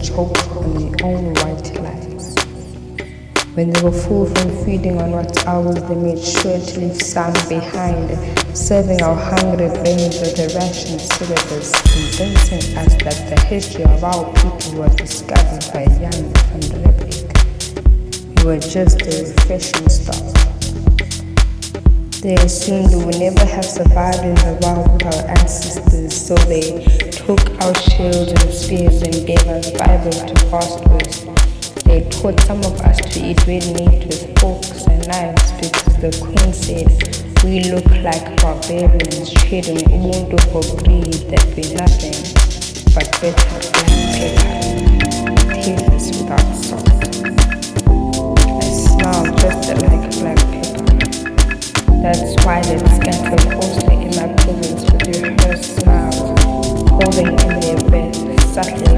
choked on their own white lies. When they were full from feeding on what ours, they made sure to leave some behind, serving our hungry brains with the ration syllabus, convincing us that the history of our people was discovered by Jan van der Riebeeck. We were just a refreshing stop. They assumed we would never have survived in the wild with our ancestors, so they took our shields and spears and gave us Bibles to pastors. They taught some of us to eat red meat with forks and knives because the queen said we look like barbarians trading Ubuntu for greed that we nothing but better black pepper, tasteless without salt. I smell just like black pepper. That's why they scatter also. mensajes.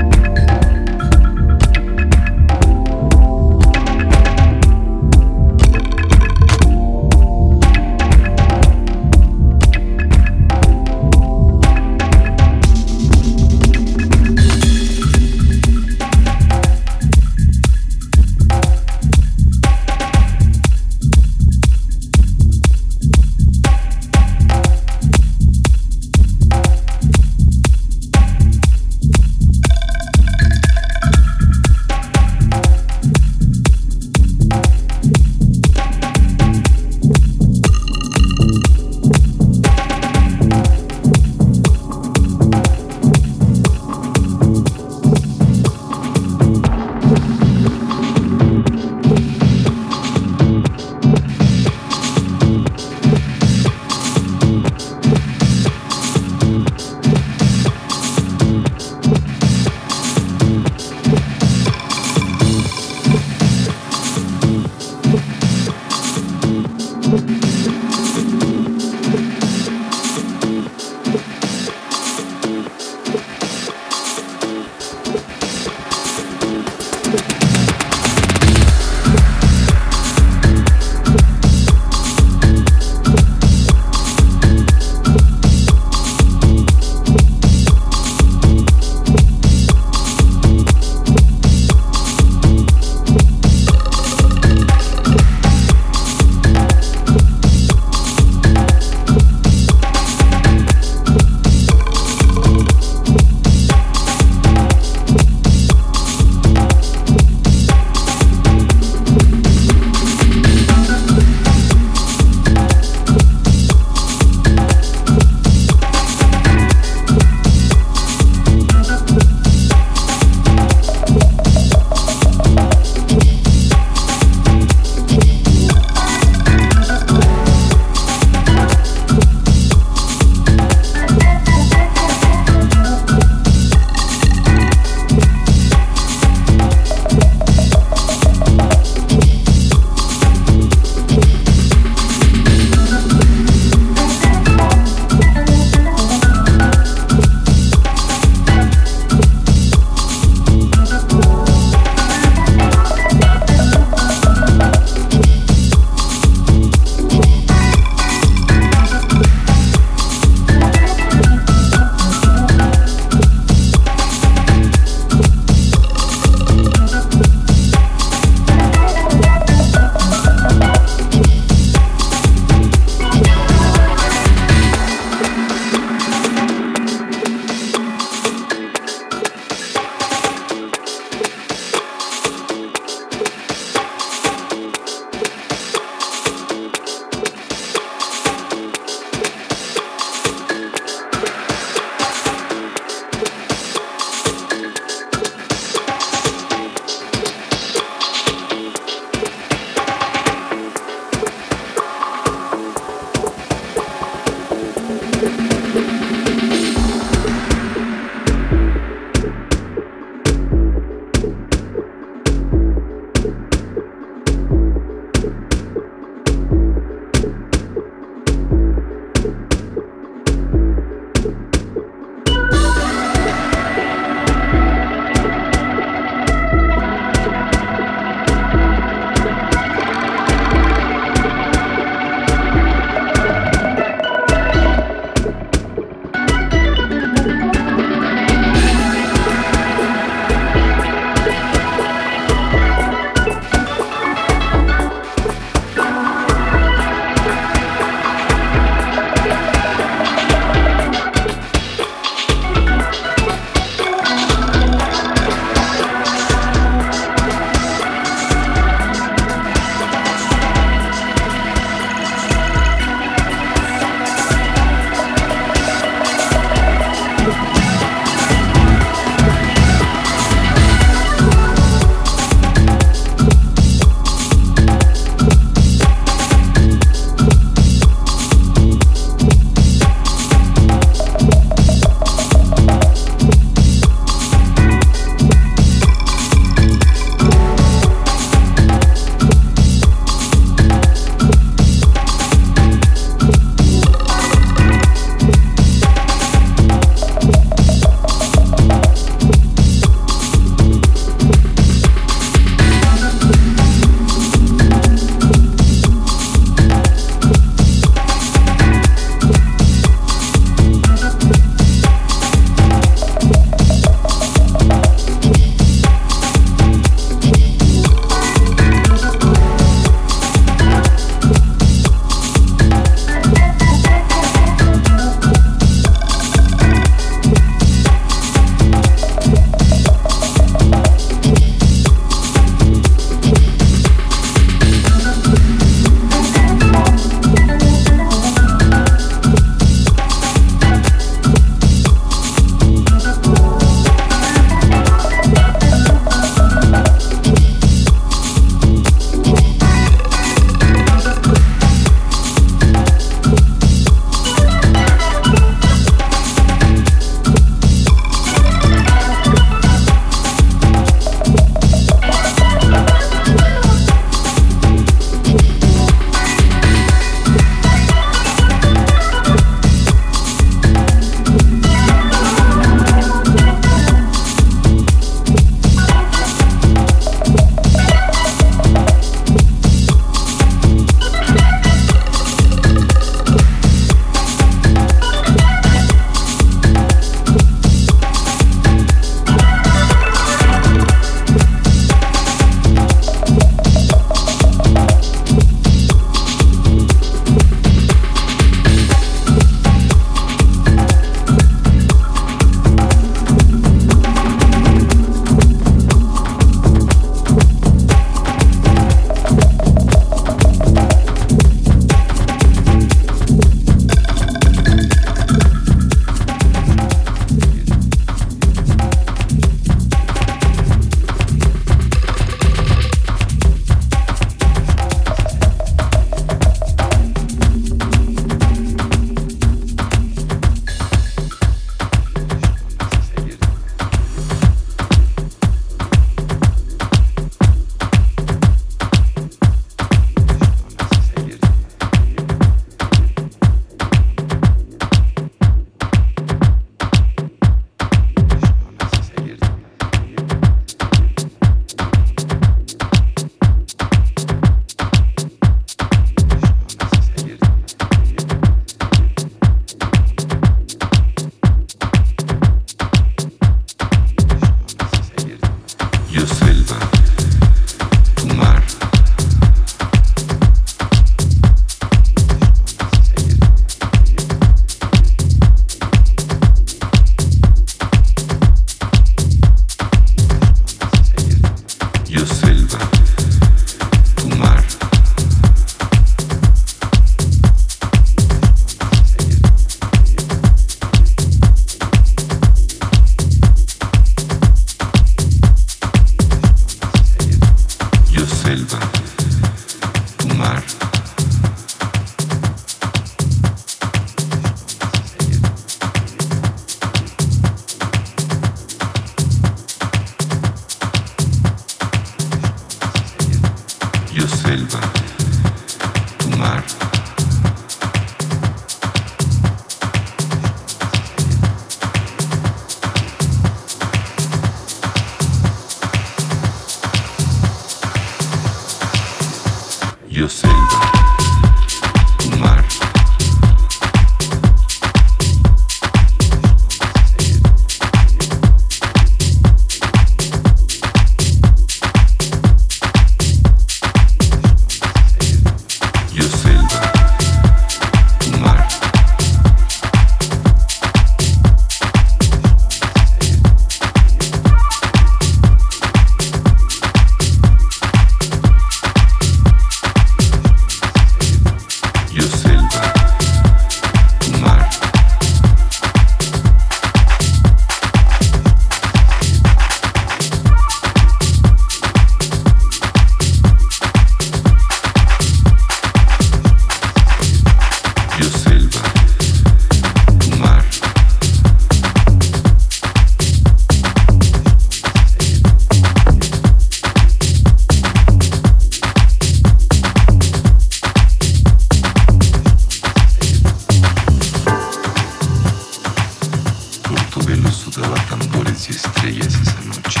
daba tambores y estrellas esa noche.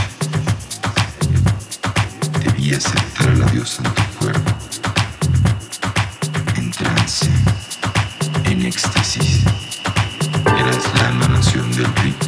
Debías entrar a la diosa en tu cuerpo. En trance, en éxtasis. Eras la emanación del ritmo.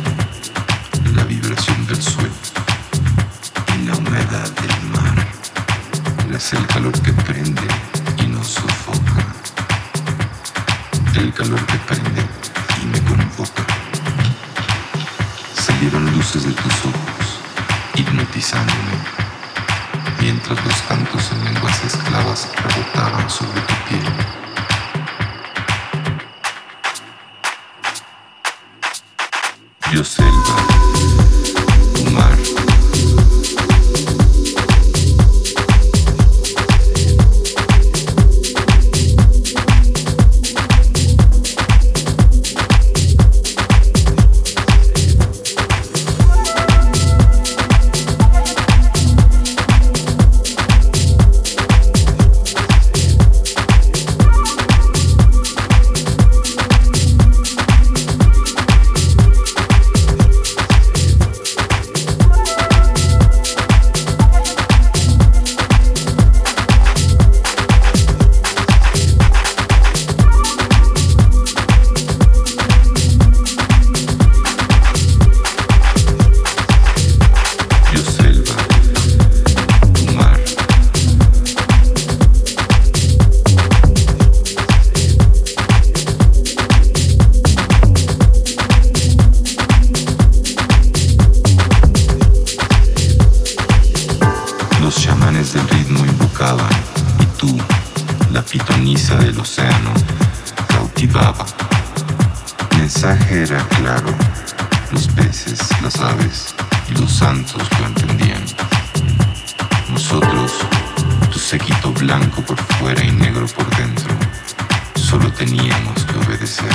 era claro. Los peces, las aves y los santos lo entendían. Nosotros, tu séquito blanco por fuera y negro por dentro, solo teníamos que obedecer.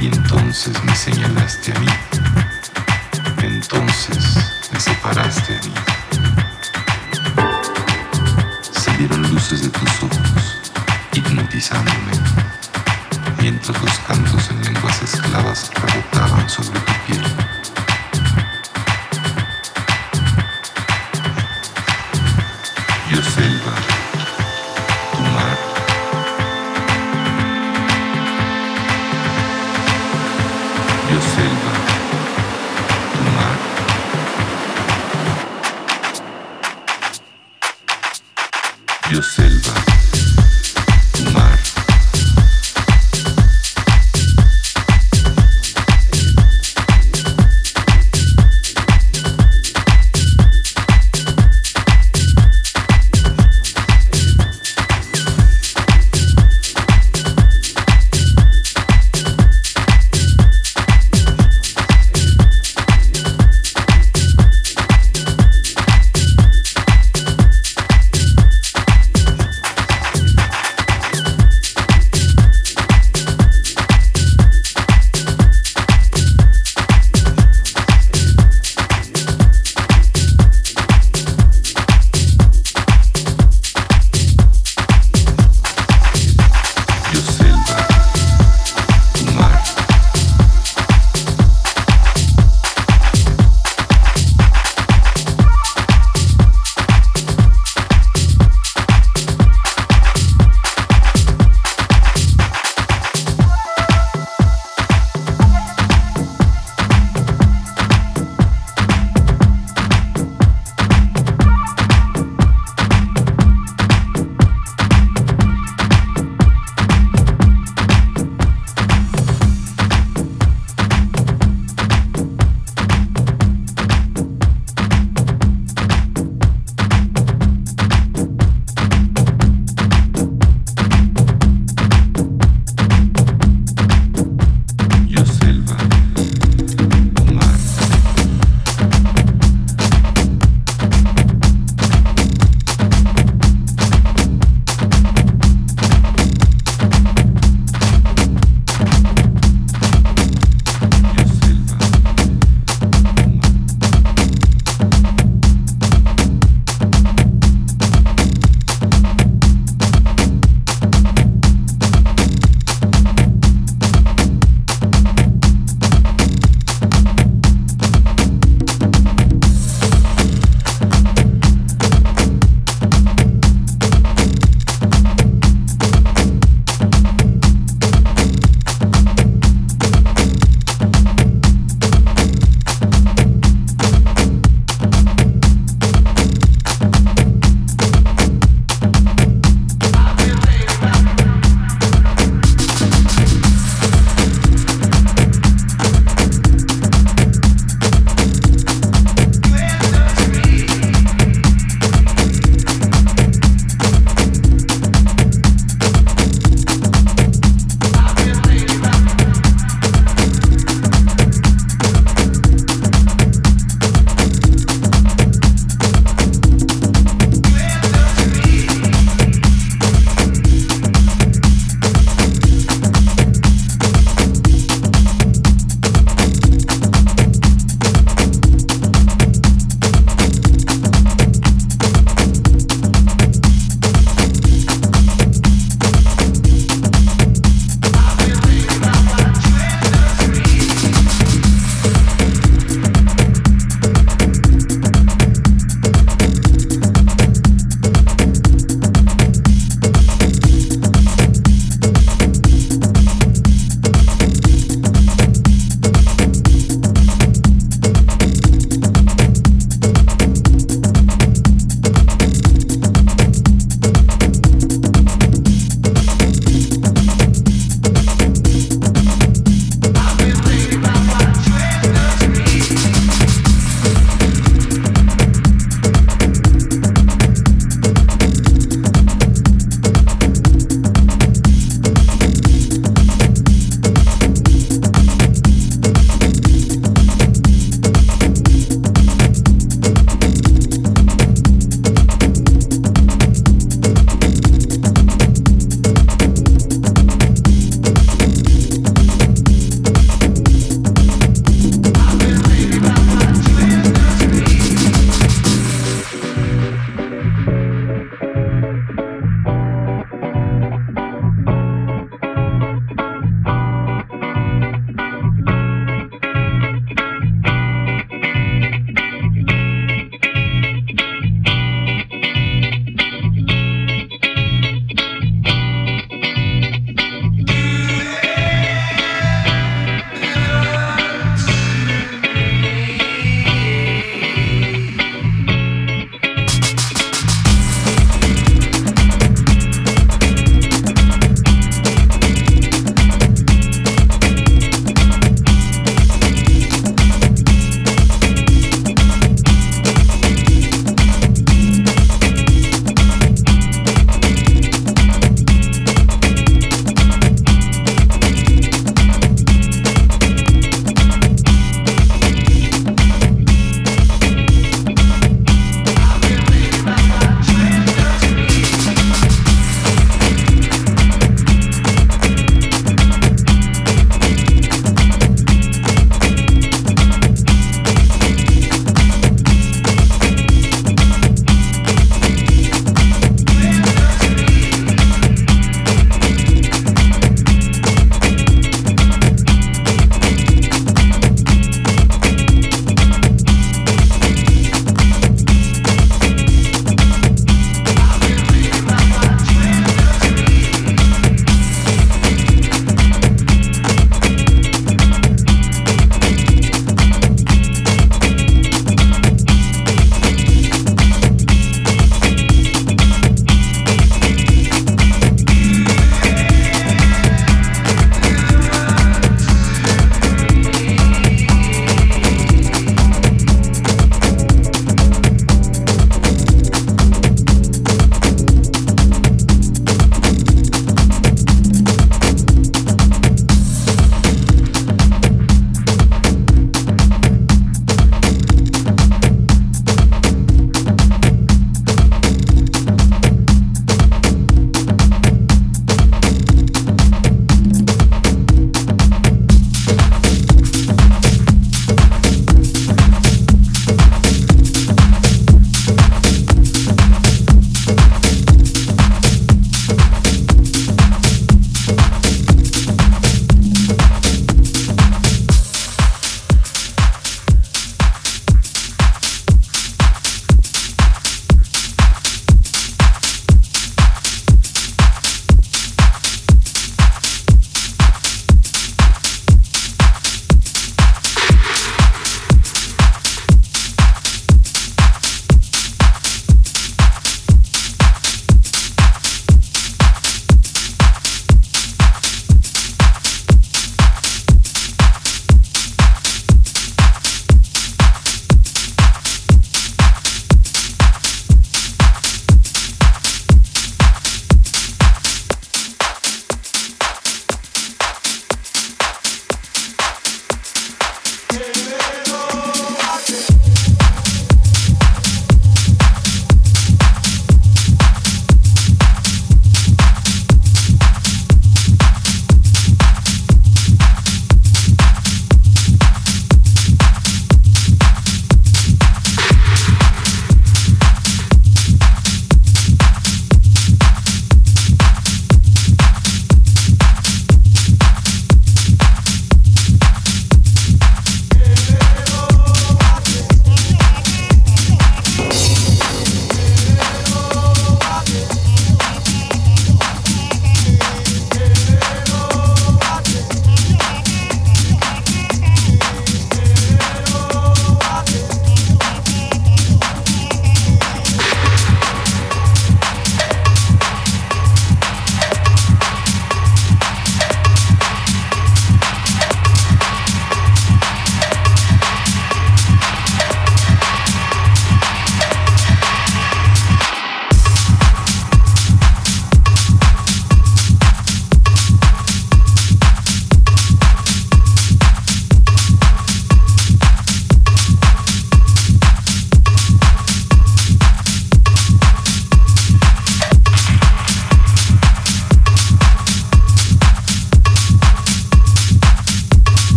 Y entonces me señalaste a mí. Entonces me separaste a mí. Salieron luces de tus ojos, hipnotizándome movimientos, los cantos en lenguas esclavas rebotaban sobre tu piel.